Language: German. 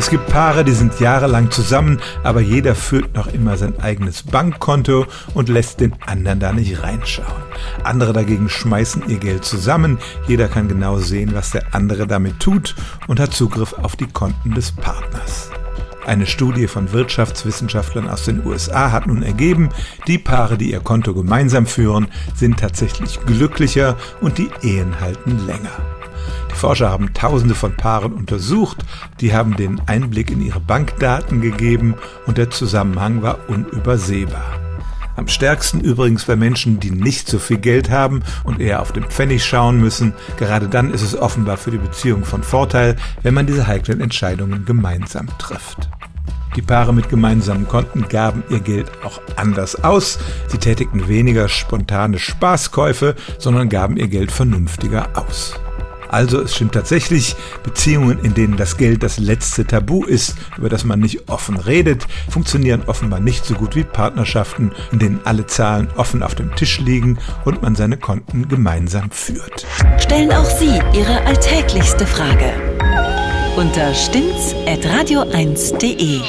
Es gibt Paare, die sind jahrelang zusammen, aber jeder führt noch immer sein eigenes Bankkonto und lässt den anderen da nicht reinschauen. Andere dagegen schmeißen ihr Geld zusammen, jeder kann genau sehen, was der andere damit tut und hat Zugriff auf die Konten des Partners. Eine Studie von Wirtschaftswissenschaftlern aus den USA hat nun ergeben, die Paare, die ihr Konto gemeinsam führen, sind tatsächlich glücklicher und die Ehen halten länger. Forscher haben Tausende von Paaren untersucht, die haben den Einblick in ihre Bankdaten gegeben und der Zusammenhang war unübersehbar. Am stärksten übrigens bei Menschen, die nicht so viel Geld haben und eher auf den Pfennig schauen müssen. Gerade dann ist es offenbar für die Beziehung von Vorteil, wenn man diese heiklen Entscheidungen gemeinsam trifft. Die Paare mit gemeinsamen Konten gaben ihr Geld auch anders aus. Sie tätigten weniger spontane Spaßkäufe, sondern gaben ihr Geld vernünftiger aus. Also es stimmt tatsächlich, Beziehungen, in denen das Geld das letzte Tabu ist, über das man nicht offen redet, funktionieren offenbar nicht so gut wie Partnerschaften, in denen alle Zahlen offen auf dem Tisch liegen und man seine Konten gemeinsam führt. Stellen auch Sie Ihre alltäglichste Frage unter stimmtz.radio1.de.